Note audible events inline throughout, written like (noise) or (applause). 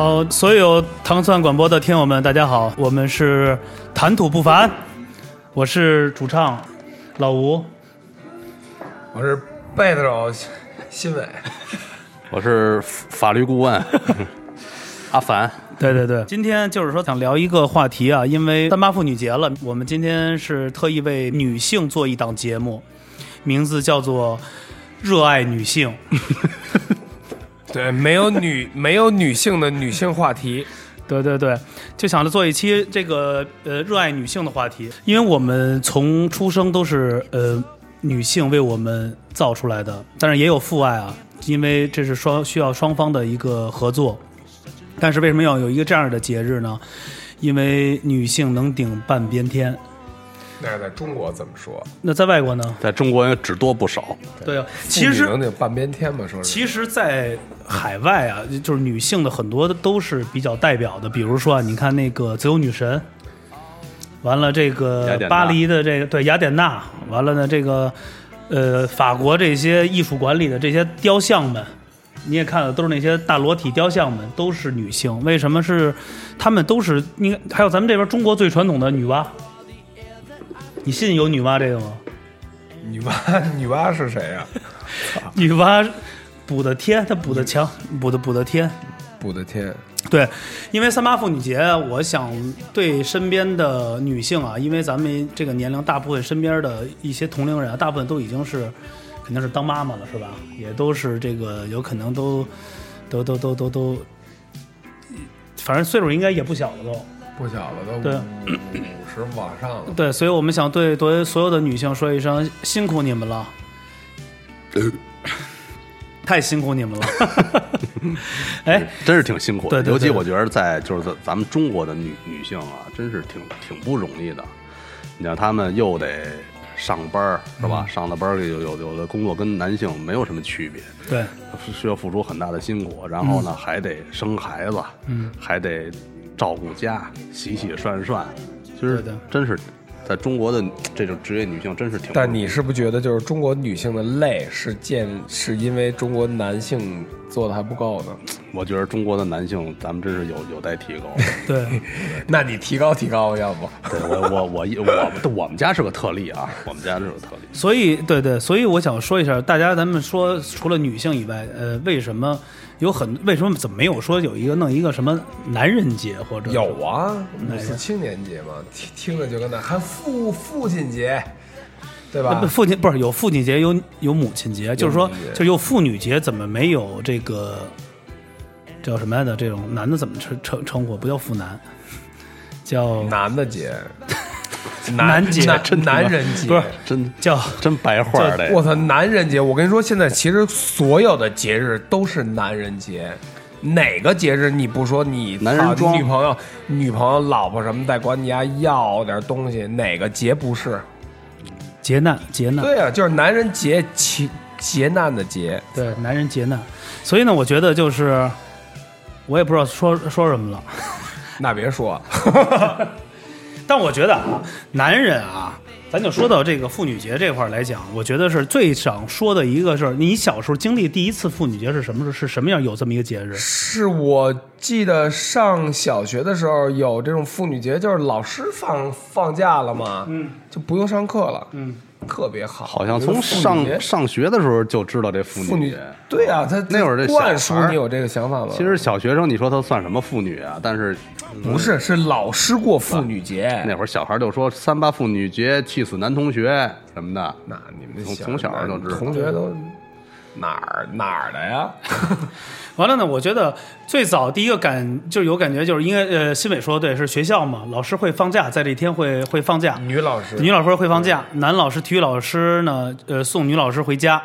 好，所有糖蒜广播的听友们，大家好，我们是谈吐不凡，我是主唱老吴，我是贝斯手新伟，我是法律顾问 (laughs) 阿凡。对对对，今天就是说想聊一个话题啊，因为三八妇女节了，我们今天是特意为女性做一档节目，名字叫做《热爱女性》。对，没有女没有女性的女性话题，对对对，就想着做一期这个呃热爱女性的话题，因为我们从出生都是呃女性为我们造出来的，但是也有父爱啊，因为这是双需要双方的一个合作。但是为什么要有一个这样的节日呢？因为女性能顶半边天。那是在中国怎么说？那在外国呢？在中国也只多不少。对啊，其实能顶半边天嘛，说是。其实，在海外啊，就是女性的很多的都是比较代表的，比如说啊，你看那个自由女神，完了这个巴黎的这个对雅典娜，完了呢这个呃法国这些艺术馆里的这些雕像们，你也看了，都是那些大裸体雕像们，都是女性。为什么是？她们都是你还有咱们这边中国最传统的女娲。你信有女娲这个吗？女娲，(laughs) 女娲是谁呀？(laughs) 女娲补的天，她补的墙，补的补的天，补的天。对，因为三八妇女节，我想对身边的女性啊，因为咱们这个年龄，大部分身边的一些同龄人啊，大部分都已经是肯定是当妈妈了，是吧？也都是这个有可能都都都都都都，反正岁数应该也不小了都。不小了，都五十往上了。对，所以我们想对对所有的女性说一声辛苦你们了，(laughs) 太辛苦你们了。(laughs) 哎，真是挺辛苦的。尤其我觉得在就是在咱们中国的女女性啊，真是挺挺不容易的。你像她们又得上班是吧？上了班有有有的工作跟男性没有什么区别，对，需要付出很大的辛苦。然后呢，还得生孩子，嗯，还得。照顾家，洗洗涮涮，其实真是在中国的这种职业女性真是挺。但你是不觉得，就是中国女性的累是见是因为中国男性做的还不够呢？(tsk) 我觉得中国的男性，咱们真是有有待提高。(laughs) 对，(laughs) 那你提高提高，要不？对我我我我我们家是个特例啊，我们家是个特例。所以，对对，所以我想说一下，大家咱们说，除了女性以外，呃，为什么？有很为什么怎么没有说有一个弄一个什么男人节或者有啊五四青年节嘛听听着就跟那还父父亲节对吧？父亲不是有父亲节有有母亲节，就是说就有妇女节，怎么没有这个叫什么来着？这种男的怎么称称称呼？不叫妇男，叫男的节。男节，真男人节不是真叫真白话的。我操，男人节！我跟你说，现在其实所有的节日都是男人节。哪个节日你不说你男人装女朋友、女朋友、老婆什么在管你家要点东西？哪个节不是劫难？劫难？对啊，就是男人节，劫劫难的劫。对，男人劫难。所以呢，我觉得就是，我也不知道说说什么了。(laughs) 那别说。(laughs) (laughs) 但我觉得啊，男人啊，咱就说到这个妇女节这块来讲，我觉得是最想说的一个事儿。你小时候经历第一次妇女节是什么时候？是什么样？有这么一个节日？是我记得上小学的时候有这种妇女节，就是老师放放假了嘛，嗯，就不用上课了，嗯。特别好，好像从上上学的时候就知道这妇女节。对啊，他那会儿这灌输你有这个想法吗？其实小学生，你说他算什么妇女啊？但是不是，是老师过妇女节。那会儿小孩就说三八妇女节，气死男同学什么的。那你们从从小就知道，同学都哪儿哪儿的呀？(laughs) 完了呢，我觉得最早第一个感就有感觉，就是因为呃，新伟说的对，是学校嘛，老师会放假，在这一天会会放假。女老师，女老师会放假，男老师体育老师呢，呃，送女老师回家。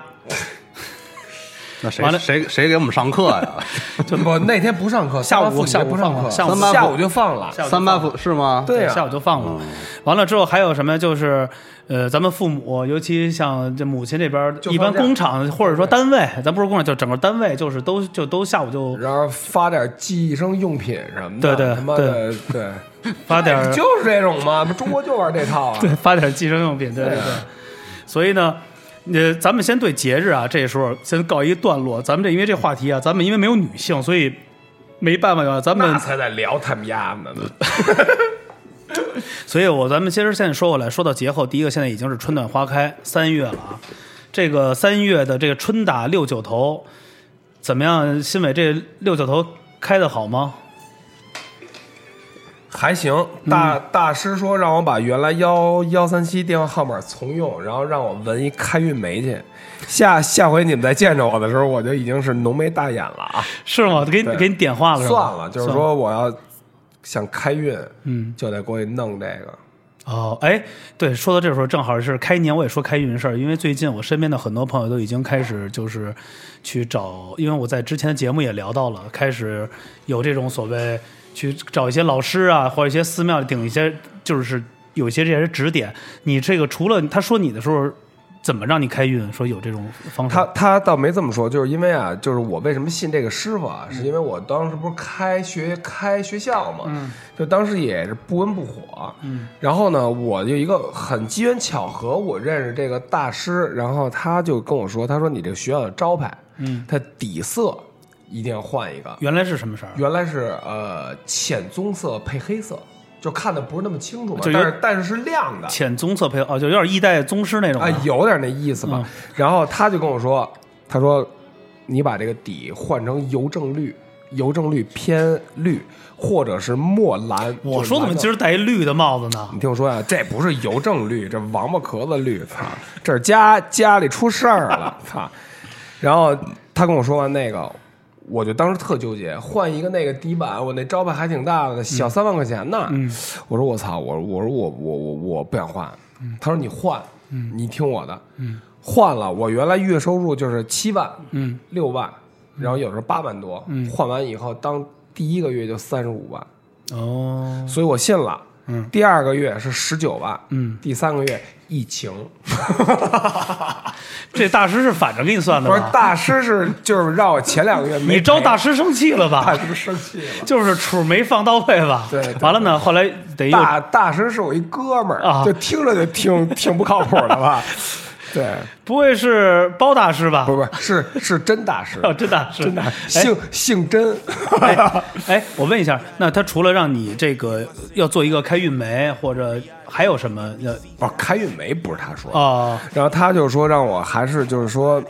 那谁谁谁给我们上课呀？(laughs) 就不那天不上课，下午下午不上课，下午下午就放了。三八妇是吗？对呀，下午就放了。完了之后还有什么？就是呃，咱们父母，尤其像这母亲这边，一般工厂或者说单位，咱不是工厂，就整个单位，就是都就都下午就然后发点计生用品什么的，对对，他妈的对，发点 (laughs) 就是这种嘛，中国就玩这套啊。(laughs) 对，发点计生用品，对对对。所以呢。呃，咱们先对节日啊，这时候先告一段落。咱们这因为这话题啊，咱们因为没有女性，所以没办法呀，咱们才在聊他们家呢。(laughs) 所以我咱们接着现在说过来，说到节后，第一个现在已经是春暖花开，三月了啊。这个三月的这个春打六九头怎么样？新伟这六九头开的好吗？还行，大大师说让我把原来幺幺三七电话号码重用，然后让我纹一开运眉去。下下回你们再见着我的时候，我就已经是浓眉大眼了啊！是吗？给你给你点化了是吧？算了，就是说我要想开运，嗯，就得过去弄这个。哦，哎，对，说到这时候，正好是开年，我也说开运的事儿，因为最近我身边的很多朋友都已经开始就是去找，因为我在之前的节目也聊到了，开始有这种所谓去找一些老师啊，或者一些寺庙顶一些，就是有一些这些指点。你这个除了他说你的时候怎么让你开运，说有这种方式？他法，他倒没这么说，就是因为啊，就是我为什么信这个师傅啊，是因为我当时不是开学开学校嘛，嗯。就当时也是不温不火，嗯，然后呢，我就一个很机缘巧合，我认识这个大师，然后他就跟我说，他说你这个学校的招牌，嗯，它底色一定要换一个，原来是什么色儿？原来是呃浅棕色配黑色，就看的不是那么清楚嘛，就有但是但是是亮的，浅棕色配哦，就有点一代宗师那种的。啊，有点那意思吧。嗯然后他就跟我说，他说你把这个底换成邮政绿，邮政绿偏绿，或者是墨蓝。我说怎么今儿？儿戴一绿的帽子呢？你听我说呀、这不是邮政绿，这王八壳子绿，操！这是家家里出事儿了，操！然后他跟我说完那个，我就当时特纠结，换一个那个底板，我那招牌还挺大的，小三万块钱呢。嗯我说我操，我我说我我我我不想换。他说你换，你听我的，嗯换了，我原来月收入就是七万、嗯，六万，然后有时候八万多，嗯换完以后当第一个月就三十五万，哦，所以我信了。嗯第二个月是十九万，嗯，第三个月疫情。(laughs) 这大师是反着给你算的不是吧？大师是就是让我前两个月没你招大师生气了吧？大师生气了。就是处没放到位吧？对对完了呢，后来得又大大师是我一哥们儿，啊就听着就挺挺不靠谱的吧？对，不会是包大师吧？不是不是真大师，哦，真大师，真大师姓姓真。哎哎，我问一下，那他除了让你这个要做一个开运梅，或者还有什么？呃哦，开运梅不是他说，啊，然后他就说让我还是就是说，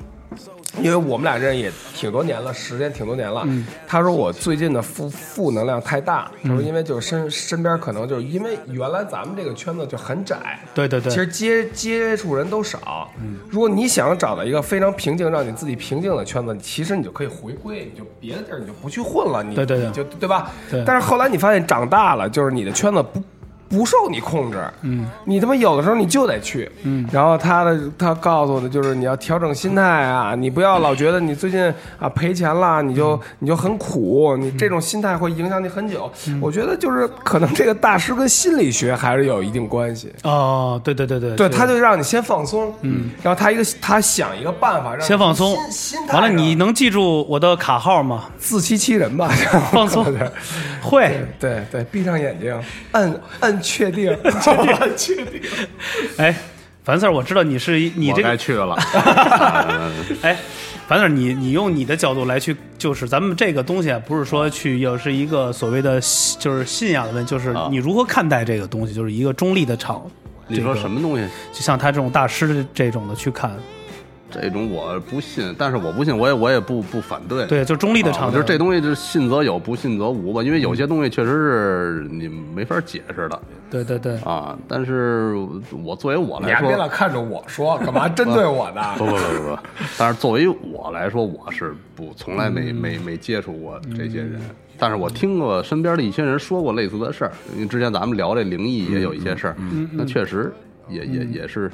因为我们俩认识也挺多年了，时间挺多年了。嗯他说我最近的负负能量太大，他说因为就是身身边可能就是因为原来咱们这个圈子就很窄，对对对，其实接接触人都少。如果你想找到一个非常平静、让你自己平静的圈子，其实你就可以回归，你就别的地儿你就不去混了，你对对对你就对吧？对但是后来你发现长大了，就是你的圈子不。不受你控制，嗯，你他妈有的时候你就得去，嗯。然后他的他告诉我的就是你要调整心态啊，你不要老觉得你最近啊赔钱了，你就你就很苦，你这种心态会影响你很久。嗯。我觉得就是可能这个大师跟心理学还是有一定关系。哦，对对对对，对，他就让你先放松，嗯，然后他一个他想一个办法让你先放松。心心，态完了你能记住我的卡号吗？自欺欺人吧，(laughs) 放松。(laughs) 对。会，对对，闭上眼睛，摁摁确定，(laughs) 确定确定，哎，樊 Sir，我知道你是一你这个该去了。(laughs) 哎，樊 Sir，你你用你的角度来去，就是咱们这个东西啊，不是说去又是一个所谓的信就是信仰的问题，就是啊你如何看待这个东西，就是一个中立的场。你说什么东西？就像他这种大师这种的去看，这种我不信，但是我不信，我也我也不不反对。对，就中立的啊场合。我觉得这东西就是信则有，不信则无吧。因为有些东西确实是你没法解释的对对对，啊。但是我作为我来说你还别老，看着我说，干嘛针对我呢？不不不不不，但是作为我来说，我是不从来没没没接触过这些人。但是我听过身边的一些人说过类似的事儿，因为之前咱们聊这灵异也有一些事儿，那确实也也也是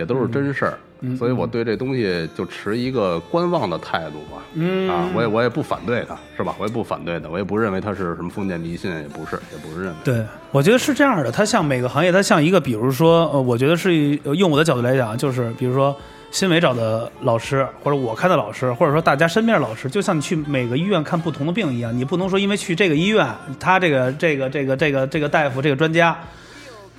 也都是真事儿，所以我对这东西就持一个观望的态度吧。嗯啊，我也我也不反对他，是吧？我也不反对的，我也不认为他是什么封建迷信，也不是，也不是认为。对，我觉得是这样的。它像每个行业，它像一个，比如说，呃，我觉得是用我的角度来讲，就是比如说新伟找的老师，或者我看的老师，或者说大家身边的老师，就像你去每个医院看不同的病一样，你不能说因为去这个医院，他这个这个这个这个这个大夫这个专家。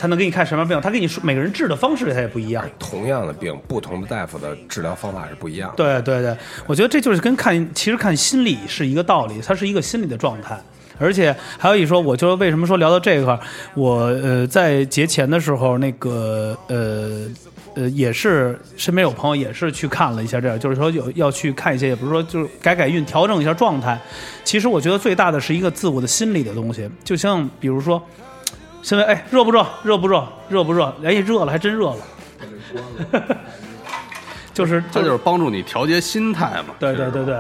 他能给你看什么病，他给你说每个人治的方式他也不一样。同样的病，不同的大夫的治疗方法是不一样的。对对对，我觉得这就是跟看，其实看心理是一个道理，它是一个心理的状态。而且还有一说，我就为什么说聊到这块儿，我呃在节前的时候，那个呃呃也是身边有朋友也是去看了一下，这样就是说有要去看一些，也不是说就是改改运，调整一下状态。其实我觉得最大的是一个自我的心理的东西，就像比如说，现在哎热不热？热不热？热不热？哎热了，还真热了。(laughs) 就是这就是帮助你调节心态嘛。对对对对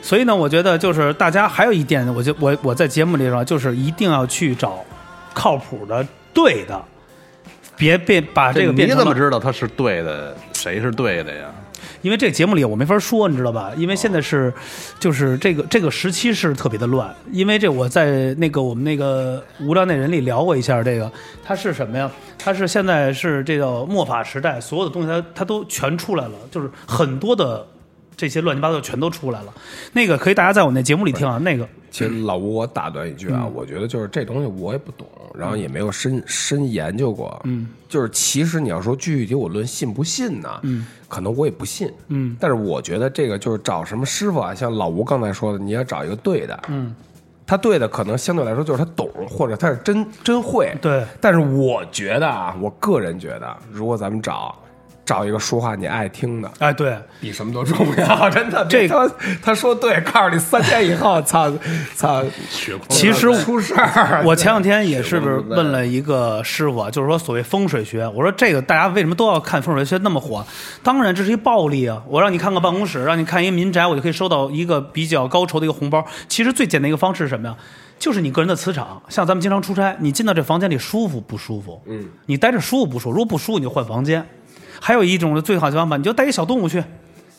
所以呢，我觉得就是大家还有一点，我就我我在节目里说，就是一定要去找靠谱的、对的，别变把这个变你怎么知道他是对的？谁是对的呀？因为这节目里我没法说，你知道吧？因为现在是，就是这个这个时期是特别的乱。因为这我在那个我们那个无聊那人里聊过一下，这个它是什么呀？它是现在是这叫末法时代，所有的东西它它都全出来了，就是很多的这些乱七八糟全都出来了。那个可以大家在我那节目里听啊，那个其实老吴，我打断一句啊，我觉得就是这东西我也不懂，然后也没有深深研究过。嗯，就是其实你要说具体我论信不信呢，嗯，可能我也不信。嗯，但是我觉得这个就是找什么师傅啊，像老吴刚才说的，你要找一个对的。嗯，他对的可能相对来说就是他懂，或者他是真真会。对但是我觉得啊，我个人觉得，如果咱们找找一个说话你爱听的，哎对，比什么都重要，(laughs) 真的。这他他说对，告诉你三天以后，操操，其实出事儿。我前两天也是不是问了一个师傅啊，就是说所谓风水学，我说这个大家为什么都要看风水学那么火？当然这是一暴利啊！我让你看个办公室，让你看一个民宅，我就可以收到一个比较高酬的一个红包。其实最简单一个方式是什么呀？就是你个人的磁场，像咱们经常出差，你进到这房间里舒服不舒服？嗯，你待着舒服不舒服？如果不舒服，你就换房间。还有一种最好的方法，你就带一小动物去。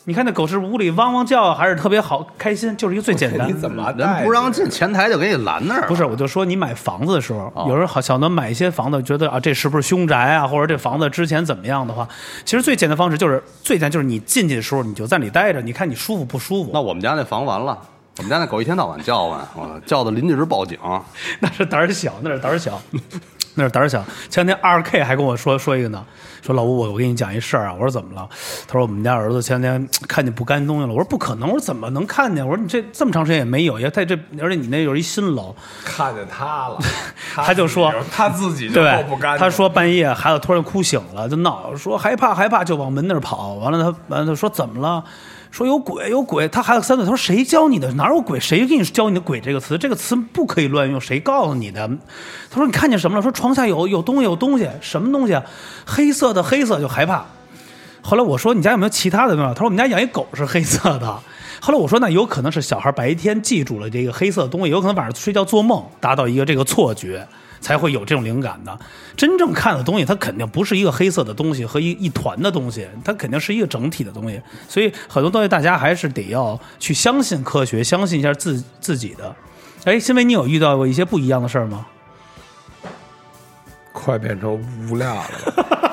你看那狗是屋里汪汪叫，还是特别好开心，就是一个最简单 (laughs) 你。怎么人不让进前台就给你拦那儿。不是，我就说你买房子的时候，有人好想能买一些房子，觉得啊这是不是凶宅啊，或者这房子之前怎么样的话，其实最简单的方式就是最简单就是你进去的时候你就在里待着，你看你舒服不舒服。那我们家那房完了，我们家那狗一天到晚叫唤，我叫的邻居直报警。(laughs) 那是胆儿小，那是胆儿小，那是胆儿小。前两天二 K 还跟我说说一个呢，说老吴我我跟你讲一事儿啊，我说怎么了？他说我们家儿子前两天看见不干净东西了。我说不可能，我说怎么能看见？我说你这这么长时间也没有，也在这，而且你那有一新楼，看见他了？(laughs) 他就说他自己就够不干净。他说半夜孩子突然哭醒了，就闹，说害怕害怕，就往门那儿跑。完了他完了他说怎么了？说有鬼有鬼。他孩子三岁，他说谁教你的？哪有鬼？谁给你教你的“鬼”这个词？这个词不可以乱用，谁告诉你的？他说你看见什么了？说床下有有东西有东西，什么东西？黑色的黑色就害怕。后来我说你家有没有其他的东西？他说我们家养一狗是黑色的。后来我说那有可能是小孩白天记住了这个黑色的东西，有可能晚上睡觉做梦达到一个这个错觉。才会有这种灵感的。真正看的东西，它肯定不是一个黑色的东西和一一团的东西，它肯定是一个整体的东西。所以很多东西大家还是得要去相信科学，相信一下自自己的。哎，新伟，你有遇到过一些不一样的事儿吗？快变成无量了。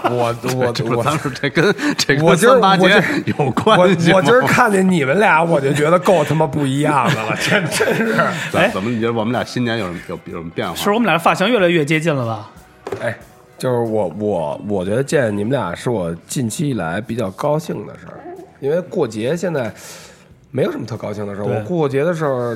(laughs) 我我我当时这跟这跟我今儿三八节我今有我关系吗我今儿看见你们俩，我就觉得够他妈不一样的了，真 (laughs) 真是。哎怎怎么你觉得我们俩新年有什么有有什么变化？是我们俩的发型越来越接近了吧？哎，就是我我我觉得见你们俩是我近期以来比较高兴的事儿，因为过节现在没有什么特高兴的事儿。我过节的时候，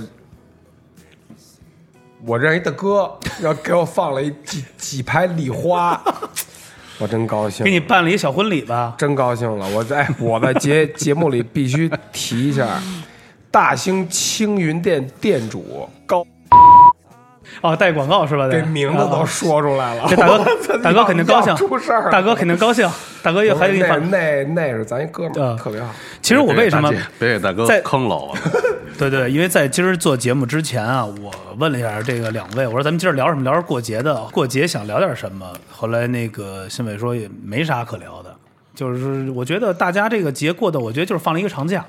我认识一大哥，然后给我放了一几几排礼花，(laughs) 我真高兴给。你办了一小婚礼吧？真高兴了！我在我在节 (laughs) 节目里必须提一下，大兴青云店店主高哦，带广告是吧？得这名字都啊说出来了。这大哥大哥肯定高兴出事儿了，大哥肯定高兴，大哥又还给你那。那那是咱一哥们儿，啊特别好。其实我为什么别给大哥在坑了我？(laughs) 对对，因为在今儿做节目之前啊，我问了一下这个两位，我说咱们今儿聊什么？聊点过节的，过节想聊点什么？后来那个新伟说也没啥可聊的，就是我觉得大家这个节过的，我觉得就是放了一个长假，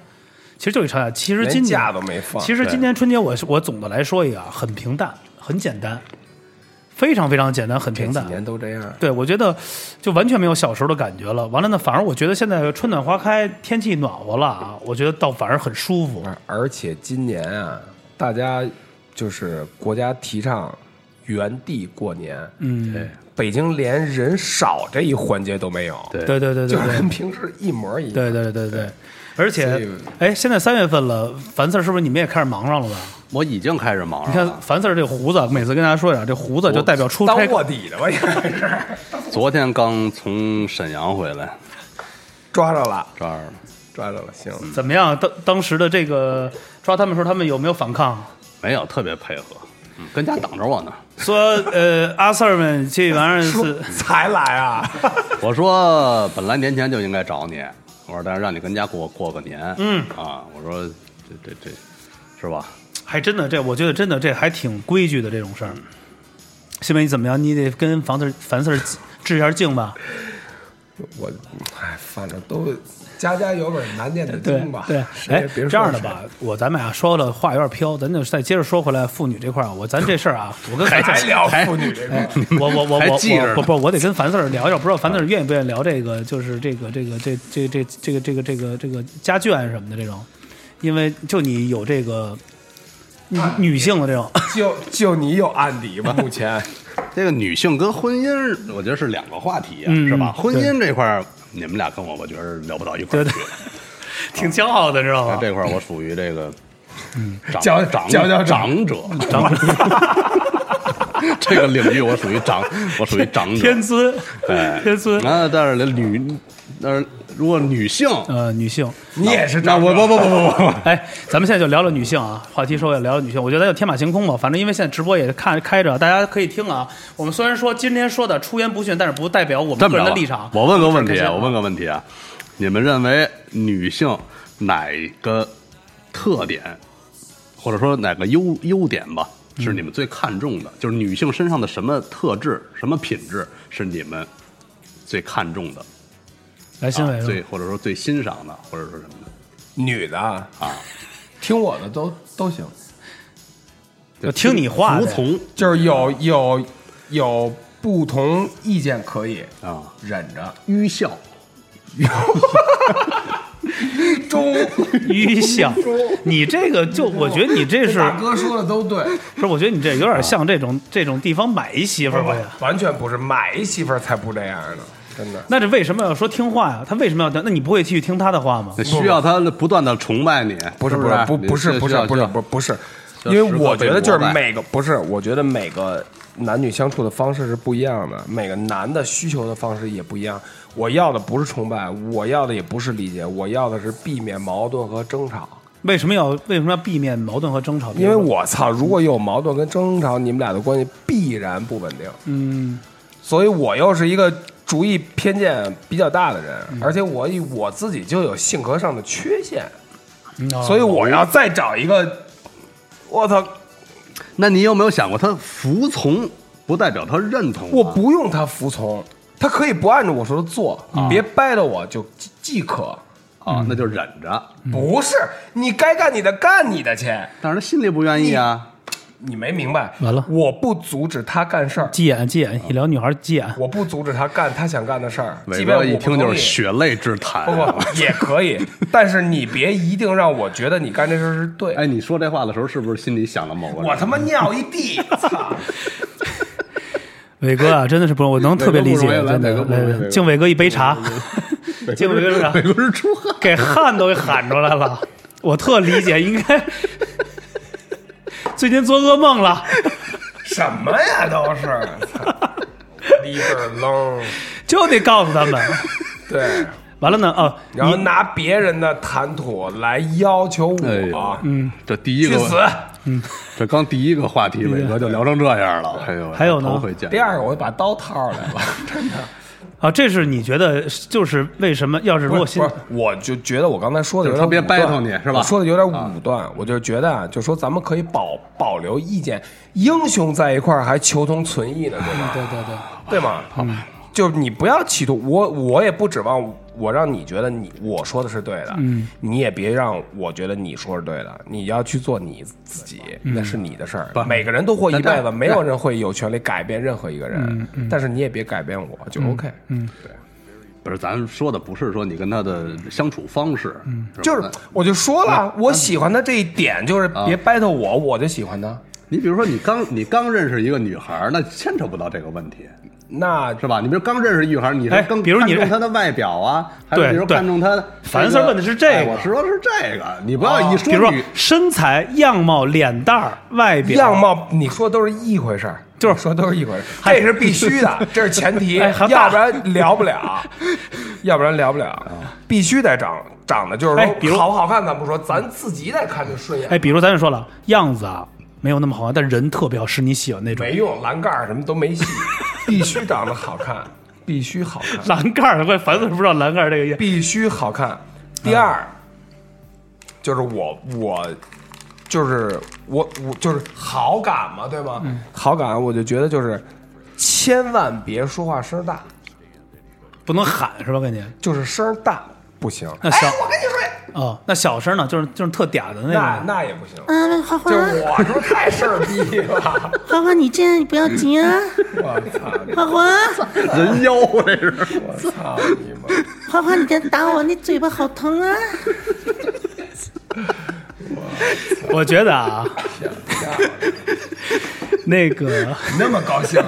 其实就是一长假。其实今年假都没放其实今年春节我是我总的来说一个啊，很平淡，很简单，非常非常简单，很平淡。这几年都这样。对，我觉得就完全没有小时候的感觉了。完了呢，反而我觉得现在春暖花开，天气暖和了啊，我觉得倒反而很舒服。而且今年啊，大家就是国家提倡原地过年。嗯，对北京连人少这一环节都没有，对对对对对就是跟平时一模一样。对对对对，而且，哎，现在三月份了，樊四是不是你们也开始忙上了吧？我已经开始忙你看。樊四儿这胡子，每次跟大家说一下，这胡子就代表出 (laughs) 当差。卧底的吧，应该是昨天刚从沈阳回来，抓着了，抓着了抓着了，行。怎么样？当当时的这个抓他们的时候，他们有没有反抗？没有特别配合，嗯，跟家等着我呢。说呃，阿 Sir 们这玩意儿是才来啊！(laughs) 我说本来年前就应该找你，我说但是让你跟家过过个年，嗯啊，我说这这这是吧？还真的这，我觉得真的这还挺规矩的这种事儿。新梅你怎么样？你得跟房四儿樊四儿致一下敬吧。我哎，反正都家家有本难念的经吧。对，哎别，这样的吧，我咱们俩说的话有点飘，咱就再接着说回来妇女这块儿。我咱这事儿啊，我跟还聊妇女这块儿，我我我我 (laughs) 我不不，我得跟樊四儿聊一聊，不知道樊四儿愿意不愿意聊这个，就是这个这个这这这这个这个这个这个家眷什么的这种，因为就你有这个女女性的这种，(laughs) 就就你有案底吧？目前 (laughs) 这个女性跟婚姻，我觉得是两个话题啊，嗯是吧？婚姻这块儿，你们俩跟我，我觉得聊不到一块儿去。挺骄傲的，知道吗？这块儿我属于这个，长佼长佼佼长者，长 (laughs) 这个领域我属于长，我属于长者。天尊，哎，天尊，那但是女，但是如果女性，呃，女性。你也是那长者我不不不 (laughs) 不不不，哎，咱们现在就聊聊女性啊，话题说也聊聊女性。我觉得咱就天马行空吧，反正因为现在直播也看开着，大家可以听啊。我们虽然说今天说的出言不逊，但是不代表我们个人的立场。我问个问题，啊我问个问题啊，你们认为女性哪个特点，或者说哪个优优点吧，是你们最看重的？就是女性身上的什么特质、什么品质是你们最看重的？来，新啊伟最或者说最欣赏的，或者说什么的。女的啊，啊？听我的都都行，就听你话的。服从就是有有有不同意见可以啊，忍着，愚孝。(laughs) 忠愚孝。你这个就，我觉得你这是大哥说的都对，不是？我觉得你这有点像这种这种地方买一媳妇儿吧？完全不是买一媳妇儿才不这样呢，真的。那这为什么要说听话呀？他为什么要听？那你不会继续听他的话吗？需要他不断的崇拜你，不是不不是不不是不是不是不是不是，因为我觉得就是每个不是，我觉得每个男女相处的方式是不一样的，每个男的需求的方式也不一样。我要的不是崇拜，我要的也不是理解，我要的是避免矛盾和争吵。为什么要为什么要避免矛盾和争吵？因为我操，如果有矛盾跟争吵，你们俩的关系必然不稳定。嗯，所以我又是一个主义偏见比较大的人，而且我以我自己就有性格上的缺陷，所以我要再找一个，我操，那你有没有想过，他服从不代表他认同啊？我不用他服从，他可以不按照我说的做，你别掰着我就即即可。啊，那就忍着。不是，你该干你的，干你的去。但是他心里不愿意啊。你没明白？完了我不阻止他干事儿，急眼急眼，一聊女孩急眼。我不阻止他干他想干的事儿，即伟便一听就是血泪之谈。不不也可以，(laughs) 但是你别一定让我觉得你干这事儿是对。哎，你说这话的时候，是不是心里想了某个人？我他妈尿一地，操！伟哥啊，真的是不容易，我能特别理解，敬伟哥一杯茶，(laughs) 敬伟哥伟哥是出汗。给汗都给喊出来了。我特理解，应该最近做噩梦了，什么呀，都是，操！里边楞，就得告诉他们。对，完了呢，哦，然后拿别人的谈吐来要求我，嗯，这第一个去死。嗯这刚第一个话题，伟哥就聊成这样了。哎呦，还有呢头回见。第二个，我就把刀掏出来了，(laughs) 真的。啊，这是你觉得就是为什么？要是如果是，我就觉得我刚才说的有点就特别 battle 你是吧说的有点武断，我就觉得啊，就说咱们可以保保留意见，英雄在一块儿还求同存异呢，对吗？对对对，对吗？就是你不要企图，我我也不指望我让你觉得你我说的是对的，嗯，你也别让我觉得你说是对的，你要去做你自己，那是你的事儿。每个人都活一辈子，没有人会有权利改变任何一个人，但是你也别改变我，就 OK。嗯，对。不是，咱说的不是说你跟他的相处方式，嗯。吧？就是我就说了，我喜欢他这一点，就是别 battle 我，我就喜欢他。你比如说，你刚你刚认识一个女孩儿，那牵扯不到这个问题，那是吧？你比如刚认识一女孩儿，你哎是更比如你看重她的外表啊，还是比如对对看重她？樊 Sir 问的是这个哎我说的是这个，你不要一说比如说身材、样貌、脸蛋儿、外表、样貌，你说都是一回事儿，就是说都是一回事儿，这是必须的，这是前提，(laughs) 哎要不然聊不了，要不然聊不了，必须得长长得就是哎比如说好不好看，咱不说，咱自己得看着顺眼。哎，比如咱就说了，样子啊没有那么好看，但人特别好，是你喜欢那种没。用，栏杆儿什么都没戏，(laughs) 必须长得好看，必须好看，栏杆儿，我樊子不知道栏杆儿这个意必须好看。第二，就是我我就是我我就是好感嘛，对吗？好感，我就觉得就是千万别说话声大，不能喊是吧？感觉就是声大不行。那小哎，我跟你说，哦，那小声呢，就是就是特嗲的那那种。那也不行。嗯，花花就，我是不是太事儿逼了？(laughs) 花花，你这样你不要急啊！(laughs) 我操！花花，人妖啊这是。我操你妈！花花，你在打我，你嘴巴好疼啊！(laughs) (laughs) 我觉得啊，那个那么高兴，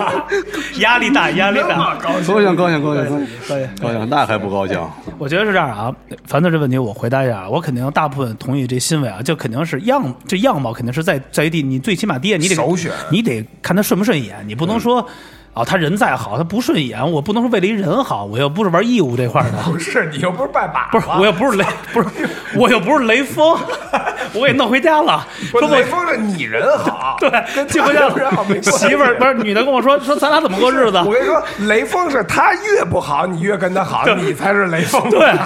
(laughs) 压力大，压力大。高兴，高兴高兴高兴高兴，高兴，那还不高兴？我觉得是这样啊。樊子这问题我回答一下，我肯定大部分同意这新伟啊，就肯定是样这样貌肯定是在在于第你最起码第一你得首选你得看他顺不顺眼，你不能说。哦，他人再好，他不顺眼，我不能说为了一人好，我又不是玩义务这块的，(laughs) 不是你又不是拜把子，不是，我又不是雷，(laughs) 不是，我又不是雷锋，(laughs) 我给弄回家了。说雷锋是你人好，对，跟寄回家他人好没了。媳妇儿不是女的跟我说说咱俩怎么过日子？我跟你说，雷锋是他越不好，你越跟他好，你才是雷锋。对，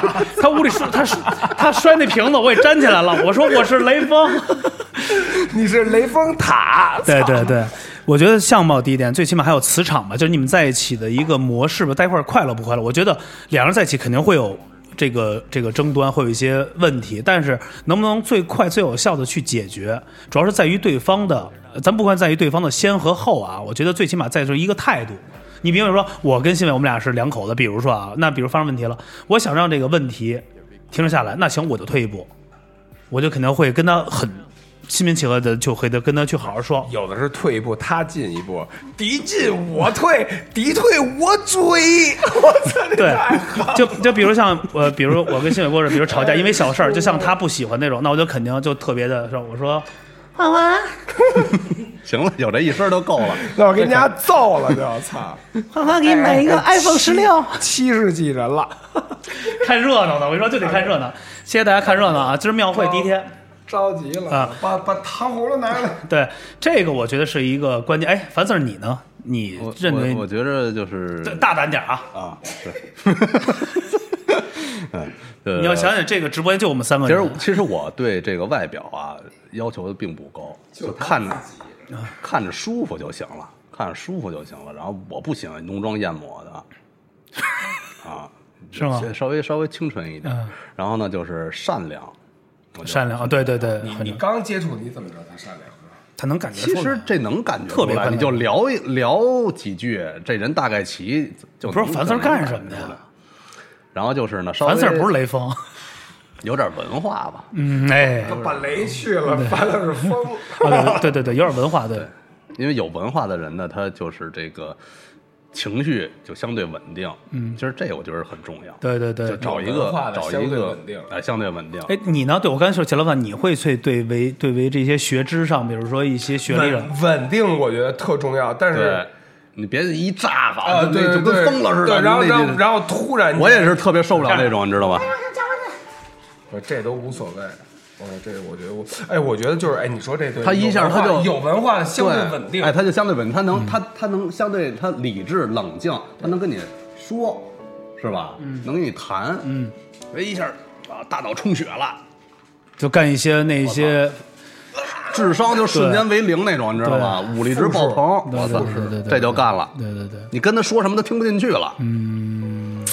他屋里摔他他摔那瓶子，我也粘起来了。我说我是雷锋。你是雷锋塔。对对对，我觉得相貌第一点，最起码还有磁场吧，就是你们在一起的一个模式吧，在一块快乐不快乐？我觉得两人在一起肯定会有这个这个争端，会有一些问题，但是能不能最快最有效的去解决，主要是在于对方的，咱不管在于对方的先和后啊，我觉得最起码在这一个态度。你比如说，我跟新伟我们俩是两口子，比如说啊，那比如发生问题了，我想让这个问题停止下来，那行我就退一步，我就肯定会跟他很 (laughs) 心平气和的，就会的跟他去好好说。有的是退一步，他进一步，敌进我退，敌退我追。(laughs) 我操，对，就就比如像我，比如我跟新伟过是，比如吵架，因为小事儿，就像他不喜欢那种，那我就肯定就特别的说，我说花花，(laughs) 行了，有这一声就够了。那我给你家揍了就操，花花，给你买一个 iPhone 十六。七十几人了，(laughs) 看热闹呢，我跟你说就得看热闹。谢谢大家看热闹啊！今儿庙会第一天，着急了啊！把把糖葫芦拿来。(laughs) 对这个我觉得是一个关键。哎，樊 Sir 你呢？你认为我我觉着就是大胆点啊！啊，是，(laughs) 你要想想这个直播间就我们三个其，实其实我对这个外表啊要求的并不高，就看着看着舒服就行了，看着舒服就行了。然后我不喜欢浓妆艳抹的，(laughs) 啊，是吗稍微稍微清纯一点嗯。然后呢，就是善良，善良啊，对对对，你你刚接触你怎么知道他善良？他能感觉其出来。实这能感觉特别你就聊一聊几句，这人大概齐就能不是樊能干什么的感觉出来？然后就是呢，稍樊微 Sir 不是雷锋，有点文化吧，(laughs) 嗯，哎，他把雷去了，(laughs) 樊四是风。啊对对对对，有点文化，对，因为有文化的人呢，他就是这个情绪就相对稳定。嗯，其实这我觉得很重要。对对对就找一个找一个对稳定哎，相对稳定。哎，你呢？对我刚才说钱老板，你会去对为对为这些学知上，比如说一些学历上，稳稳定，我觉得特重要，但是。你别一炸好，啊，对对就跟，疯了似的。对，然后然后然后突然，我也是特别受不了那种，你知道吧？(laughs) 不这都无所谓。哦，这我觉得我，哎，我觉得就是，哎，你说这对，他一下他就有文化的相对对稳定，哎，他就相对稳定，他能他他能相对他理智冷静，他能跟你说，是吧？能跟你谈，嗯，哎一下啊，大脑充血了，就干一些那些，智商就瞬间为零那种，你知道吧？武力值爆棚，我操对对对对，这就干了。对对对，你跟他说什么，他听不进去了。嗯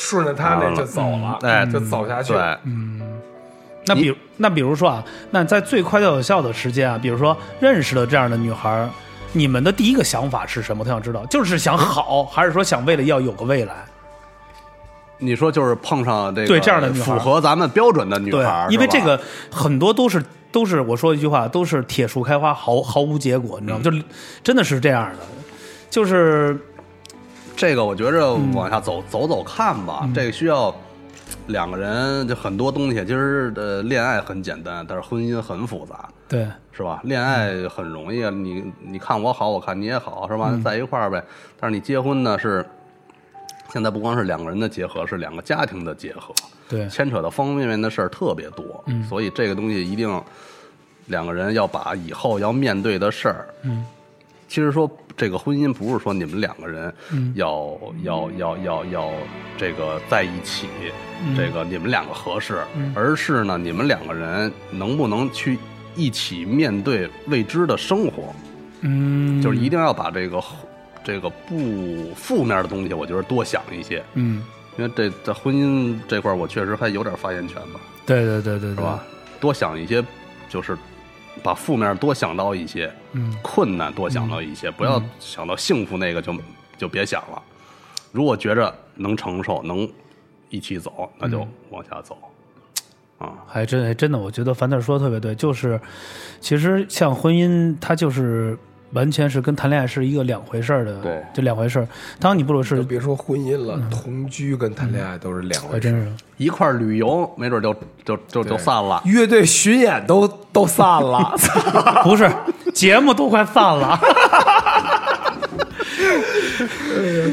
顺着他那就走了，哎就走下去。对，那比如那比如说啊，那在最快最有效的时间啊，比如说认识了这样的女孩，你们的第一个想法是什么？我想知道，就是想好，还是说想为了要有个未来？你说就是碰上这个对这样的女孩符合咱们标准的女孩，，因为这个很多都是都是我说一句话，都是铁树开花，毫毫无结果，你知道吗？就真的是这样的，就是这个我觉着嗯往下走、走走看吧，这个需要两个人就很多东西。其实呃，恋爱很简单，但是婚姻很复杂，对，是吧？恋爱很容易，你你看我好，我看你也好，是吧？嗯在一块儿呗。但是你结婚呢，是现在不光是两个人的结合，是两个家庭的结合，对，牵扯到方方面面的事儿特别多。嗯所以这个东西一定两个人要把以后要面对的事儿，嗯，其实说这个婚姻不是说你们两个人嗯。要、要要要要这个在一起，嗯。这个你们两个合适，而是呢你们两个人能不能去一起面对未知的生活，嗯，就是一定要把这个这个不负面的东西，我觉得多想一些，嗯，因为这在婚姻这块我确实还有点发言权吧，对对对对对，是吧？多想一些，就是把负面多想到一些，嗯，困难多想到一些，不要想到幸福那个就就别想了。如果觉着能承受，能一起走，那就往下走。啊，还真还真的，我觉得樊特说的特别对，就是其实像婚姻，它就是完全是跟谈恋爱是一个两回事儿的，对就两回事儿。当你不论是，就别说婚姻了，同居跟谈恋爱都是两回事。还真是，一块儿旅游，没准就就就就散了。乐队巡演都都散了，(laughs) 不是节目都快散了，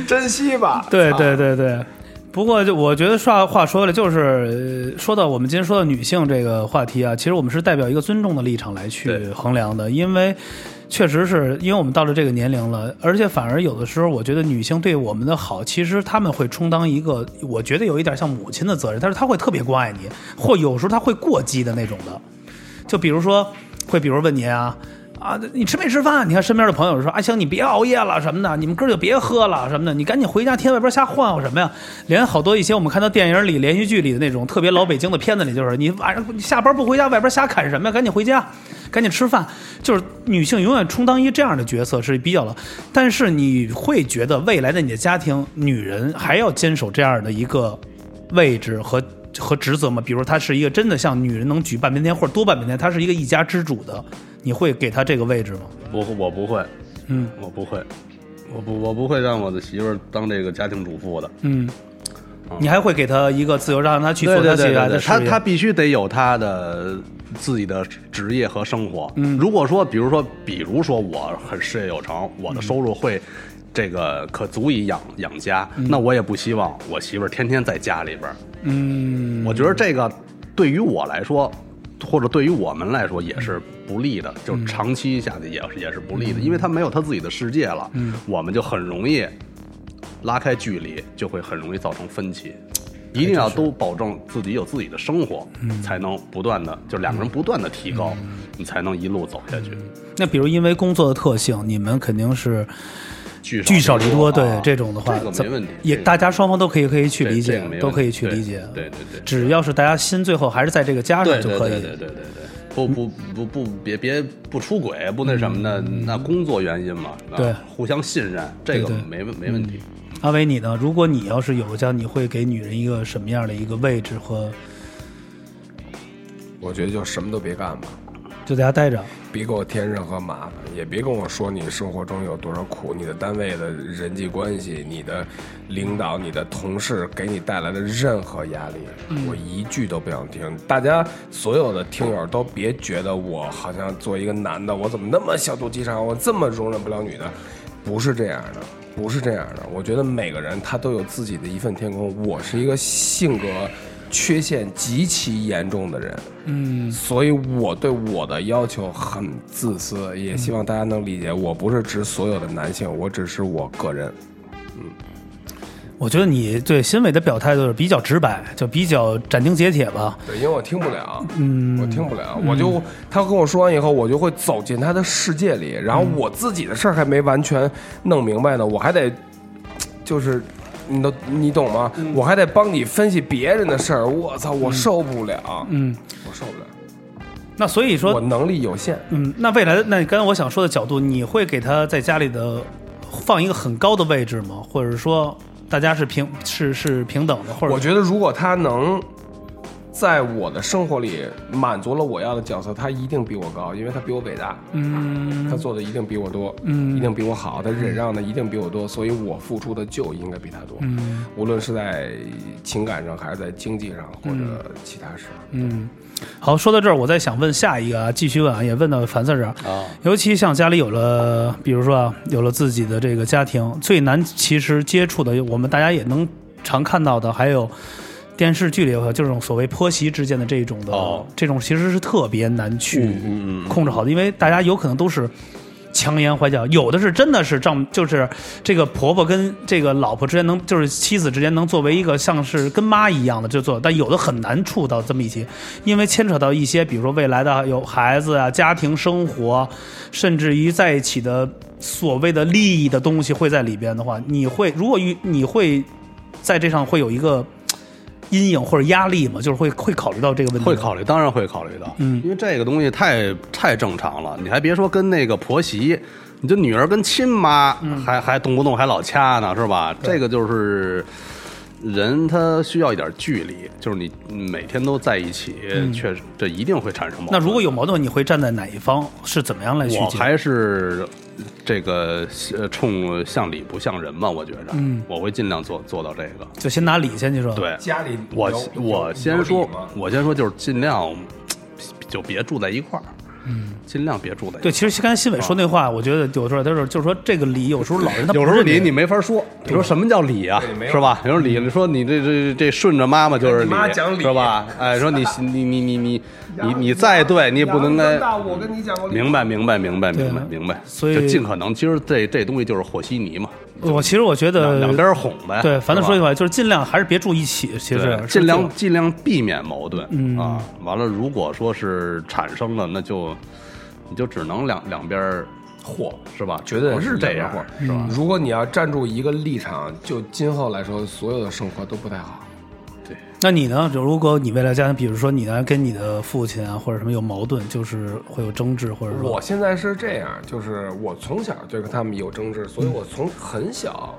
珍惜吧。对对对对。不过，就我觉得话话说回来，就是呃说到我们今天说的女性这个话题啊，其实我们是代表一个尊重的立场来去衡量的，因为确实是因为我们到了这个年龄了，而且反而有的时候，我觉得女性对我们的好，其实她们会充当一个，我觉得有一点像母亲的责任，但是她会特别关爱你，或有时候她会过激的那种的，就比如说会，比如问你啊。啊，你吃没吃饭？你看身边的朋友说：“阿香，你别熬夜了什么的，你们哥就别喝了什么的，你赶紧回家，天外边瞎晃悠什么呀？”连好多一些我们看到电影里、连续剧里的那种特别老北京的片子里，就是你晚上你下班不回家，外边瞎侃什么呀？赶紧回家，赶紧吃饭。就是女性永远充当一这样的角色是比较了，但是你会觉得未来的你的家庭，女人还要坚守这样的一个位置和和职责吗？比如她是一个真的像女人能举半边天或者多半边天，她是一个一家之主的，你会给他这个位置吗？不，我不会，嗯我不会，我不我不会让我的媳妇儿当这个家庭主妇的。嗯，你还会给她一个自由，让她去做对她喜对对对对，爱的事业。他他必须得有他的自己的职业和生活。嗯，如果说，比如说，比如说我很事业有成，我的收入会这个可足以养养家，那我也不希望我媳妇儿天天在家里边儿。嗯，我觉得这个对于我来说，或者对于我们来说也是不利的，就是长期下去也是也是不利的，因为他没有他自己的世界了，我们就很容易拉开距离，就会很容易造成分歧。一定要都保证自己有自己的生活，才能不断的就两个人不断的提高，你才能一路走下去。那比如因为工作的特性，你们肯定是聚聚少离多，对啊这种的话，这个怎没问题，也大家双方都可以可以去理解都可以去理解。对对对只要是大家心最后还是在这个家上就可以。对对对对对，不不不不别别不出轨不那什么的，那工作原因嘛，对互相信任，这个没问没问题。阿伟，你呢？如果你要是有个家，你会给女人一个什么样的一个位置和我觉得就什么都别干吧，就在家待着？别给我添任何麻烦，也别跟我说你生活中有多少苦，你的单位的人际关系，你的领导、你的同事给你带来的任何压力，我一句都不想听。大家所有的听友都别觉得我好像作为一个男的，我怎么那么小肚鸡肠，我这么容忍不了女的，不是这样的。不是这样的，我觉得每个人他都有自己的一份天空。我是一个性格缺陷极其严重的人，嗯，所以我对我的要求很自私，也希望大家能理解。我不是指所有的男性，我只是我个人。嗯我觉得你对新伟的表态就是比较直白，就比较斩钉截铁吧。对，因为我听不了，嗯，我听不了，我就他跟我说完以后，我就会走进他的世界里，然后我自己的事儿还没完全弄明白呢，我还得就是。你都你懂吗？我还得帮你分析别人的事儿，我操，我受不了，嗯，我受不了，那所以说我，能力有限。嗯，那未来的那刚才我想说的角度，你会给他在家里的放一个很高的位置吗？或者说大家是平是是平等的，或者我觉得如果他能在我的生活里满足了我要的角色，他一定比我高，因为他比我伟大，嗯。他做的一定比我多，嗯。一定比我好，他忍让的一定比我多，所以我付出的就应该比他多，嗯。无论是在情感上，还是在经济上，或者其他事。嗯。好，说到这儿，我再想问下一个啊，继续问啊，也问到樊四这儿。啊，尤其像家里有了，比如说啊，有了自己的这个家庭，最难其实接触的，我们大家也能常看到的，还有电视剧里头就是这种所谓婆媳之间的这种的，哦这种其实是特别难去控制好的，因为大家有可能都是。强颜欢笑，有的是真的是丈，就是这个婆婆跟这个老婆之间能，就是妻子之间能作为一个像是跟妈一样的就做，但有的很难处到这么一起，因为牵扯到一些，比如说未来的有孩子啊、家庭生活，甚至于在一起的所谓的利益的东西会在里边的话，你会如果与你会在这上会有一个阴影或者压力吗？就是会会考虑到这个问题，会考虑，当然会考虑到，嗯因为这个东西太太正常了。你还别说跟那个婆媳，你就女儿跟亲妈嗯还、还动不动还老掐呢，是吧？这个就是人他需要一点距离，就是你每天都在一起，确实这一定会产生矛盾。嗯那如果有矛盾，你会站在哪一方？是怎么样来去解？我还是这个呃冲向理不向人嘛，我觉着，嗯。我会尽量做做到这个。就先拿理先去说。，对，家里我我先说我先说就是尽量就别住在一块儿，嗯，尽量别住在。对，其实刚才新伟说那话，我觉得有时候他说，就是说这个理，有时候老人他有时候理你没法说，你说什么叫理啊是吧？有时候理，你说你这这这顺着妈妈就是你妈讲理是吧？哎，说你 (laughs) 你你你你你你再对，你也不能该。大，我跟你讲过，明白，明白，明白，明白，明白。所以就尽可能，其实这这东西就是和稀泥嘛，我其实我觉得两两边哄呗。对，反正说句话，就是尽量还是别住一起。其实尽量尽量避免矛盾、嗯啊。完了，如果说是产生了，那就你就只能两两边和，是吧？绝对不是这样两边，是吧？如果你要站住一个立场，就今后来说，所有的生活都不太好。那你呢？就如果你未来家庭，比如说你呢跟你的父亲啊或者什么有矛盾，就是会有争执，或者说我现在是这样，就是我从小就跟他们有争执，所以我从很小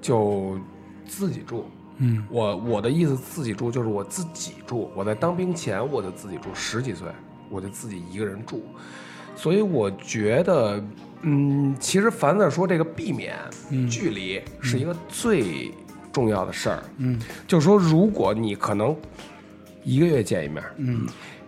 就自己住。嗯，我我的意思自己住就是我自己住。我在当兵前我就自己住，十几岁我就自己一个人住，所以我觉得，嗯，其实凡子说这个避免距离是一个最重要的事儿。嗯，就是说，如果你可能一个月见一面，嗯，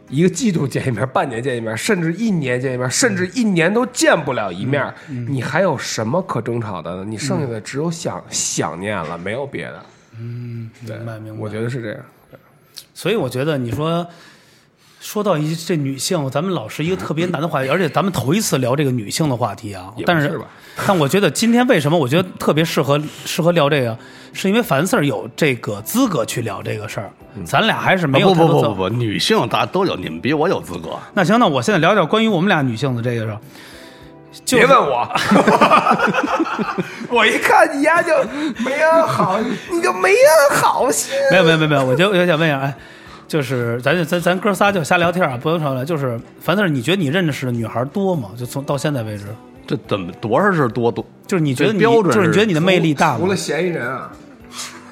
一个季度见一面，半年见一面，甚至一年见一面，甚至一年都见不了一面，嗯你还有什么可争吵的呢？你剩下的只有想、想念了，没有别的。嗯，对明白明白。我觉得是这样。所以我觉得你说说到一这女性，咱们老是一个特别难的话题，而且咱们头一次聊这个女性的话题啊但是但我觉得今天为什么我觉得特别适合适合聊这个，是因为樊四儿有这个资格去聊这个事儿，咱俩还是没有啊不不不不不，女性大家都有，你们比我有资格。那行，那我现在聊聊关于我们俩女性的这个事儿。就是别问我，(laughs) 我一看你丫就没安好，你就没安好心。没有没有没有没有，我就我就想问一下，哎，就是咱咱咱哥仨就瞎聊天啊，不用吵了。就是樊四，你觉得你认识的女孩多吗？就从到现在为止，这怎么多少是多多？就是你觉得你标准就是你觉得你的魅力大吗除了？嫌疑人啊，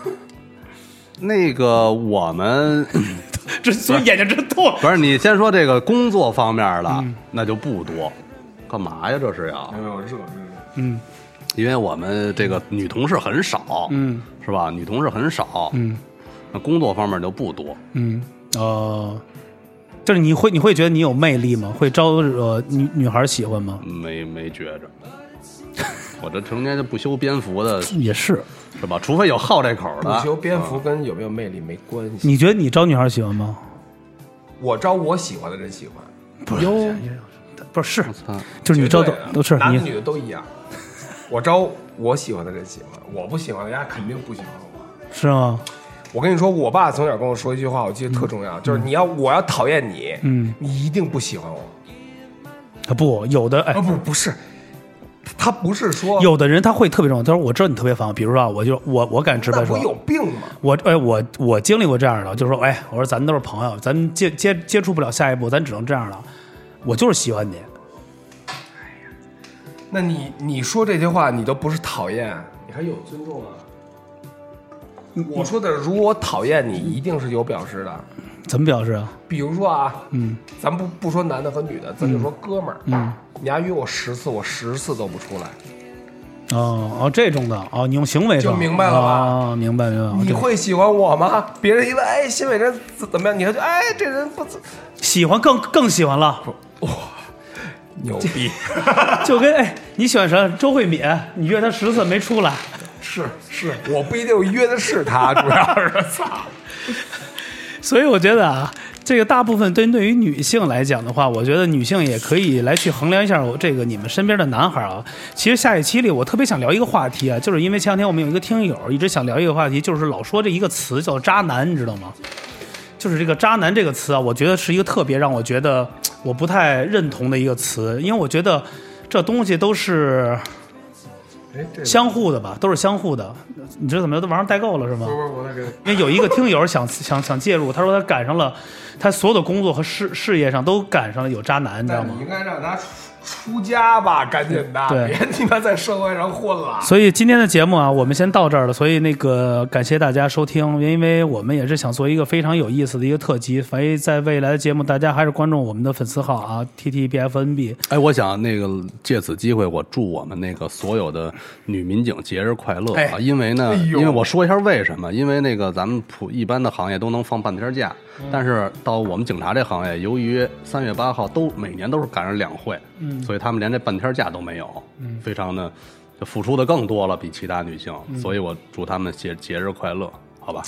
(laughs) 那个我们 (laughs) 这所以眼睛真痛。不是你先说这个工作方面的，嗯那就不多。干嘛呀？这是要？没有热热。嗯因为我们这个女同事很少，嗯是吧？女同事很少，嗯那工作方面就不多。嗯哦，就是你会你会觉得你有魅力吗？会招惹女女孩喜欢吗？没没觉着，(laughs) 我这成天就不修边幅的，(laughs) 也是。是吧？除非有好这口的不。修边幅跟有没有魅力没关系。你觉得你招女孩喜欢吗？我招我喜欢的人喜欢，不是，不是，是就是你招的都都是男的你女的都一样。我招我喜欢的人喜欢，我不喜欢的人家肯定不喜欢我。是吗？我跟你说，我爸从小跟我说一句话，我记得特重要，就是你要我要讨厌你，嗯，你一定不喜欢我。啊不，有的哎啊，，不不是，他不是说有的人他会特别重要。他说我知道你特别烦我，比如说啊，我就我我敢直白说那不，有病吗？我哎我我经历过这样的，就是说哎，我说咱都是朋友，咱接接接触不了下一步，咱只能这样了。我就是喜欢你，哎那你你说这些话，你都不是讨厌，你还有尊重啊？我说的，如果讨厌你，一定是有表示的。怎么表示啊？比如说啊，嗯咱不不说男的和女的，咱就说哥们儿，嗯，你丫约我十次，我十次都不出来，哦哦，这种的哦，你用行为上就明白了吧哦，明白明白。你会喜欢我吗？别人一问，哎，新伟这怎怎么样？你还就哎，这人不怎喜欢更更喜欢了，哇牛逼，(laughs) 就跟哎你喜欢谁？周慧敏，你约她十次没出来，是是，我不一定约的是他，(laughs) 主要是操，所以我觉得啊，这个大部分针对于女性来讲的话，我觉得女性也可以来去衡量一下我这个你们身边的男孩啊。其实下一期里我特别想聊一个话题啊，就是因为前两天我们有一个听友一直想聊一个话题，就是老说这一个词叫渣男，你知道吗？就是这个“渣男”这个词啊，我觉得是一个特别让我觉得我不太认同的一个词，因为我觉得这东西都是哎，这相互的吧，都是相互的。你这怎么着都网上代购了是吗不？是我再给因为有一个听友想 (laughs) 想想介入，他说他赶上了，他所有的工作和事事业上都赶上了有渣男，你知道吗你？应该让他出出家吧，赶紧的，对别他妈在社会上混了。所以今天的节目啊，我们先到这儿了。所以那个感谢大家收听，因为我们也是想做一个非常有意思的一个特辑。所以在未来的节目，大家还是关注我们的粉丝号啊，T T B F N B。哎，我想那个借此机会，我祝我们那个所有的女民警节日快乐啊！哎因为呢，哎因为我说一下为什么，因为那个咱们普一般的行业都能放半天假，但是到我们警察这行业，由于三月八号都每年都是赶上两会，所以他们连这半天假都没有，非常的就付出的更多了，比其他女性，所以我祝他们节节日快乐，好吧？